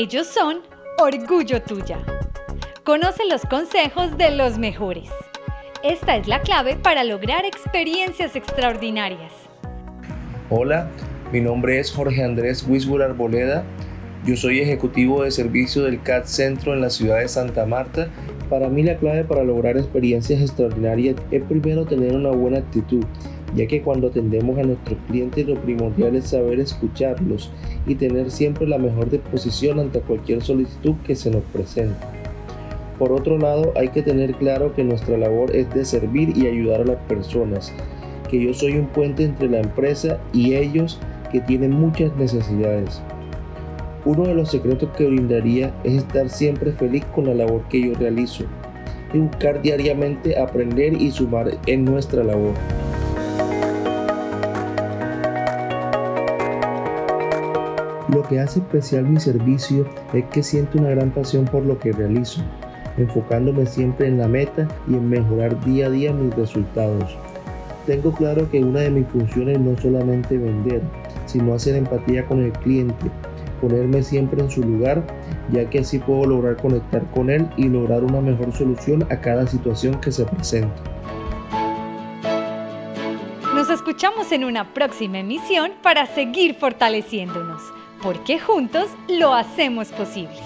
Ellos son Orgullo Tuya. Conoce los consejos de los mejores. Esta es la clave para lograr experiencias extraordinarias. Hola, mi nombre es Jorge Andrés Wisbur Arboleda. Yo soy ejecutivo de servicio del CAD Centro en la ciudad de Santa Marta. Para mí la clave para lograr experiencias extraordinarias es primero tener una buena actitud, ya que cuando atendemos a nuestros clientes lo primordial es saber escucharlos y tener siempre la mejor disposición ante cualquier solicitud que se nos presente. Por otro lado, hay que tener claro que nuestra labor es de servir y ayudar a las personas, que yo soy un puente entre la empresa y ellos que tienen muchas necesidades. Uno de los secretos que brindaría es estar siempre feliz con la labor que yo realizo y buscar diariamente aprender y sumar en nuestra labor. Lo que hace especial mi servicio es que siento una gran pasión por lo que realizo, enfocándome siempre en la meta y en mejorar día a día mis resultados. Tengo claro que una de mis funciones no solamente vender, sino hacer empatía con el cliente, ponerme siempre en su lugar, ya que así puedo lograr conectar con él y lograr una mejor solución a cada situación que se presenta. Nos escuchamos en una próxima emisión para seguir fortaleciéndonos, porque juntos lo hacemos posible.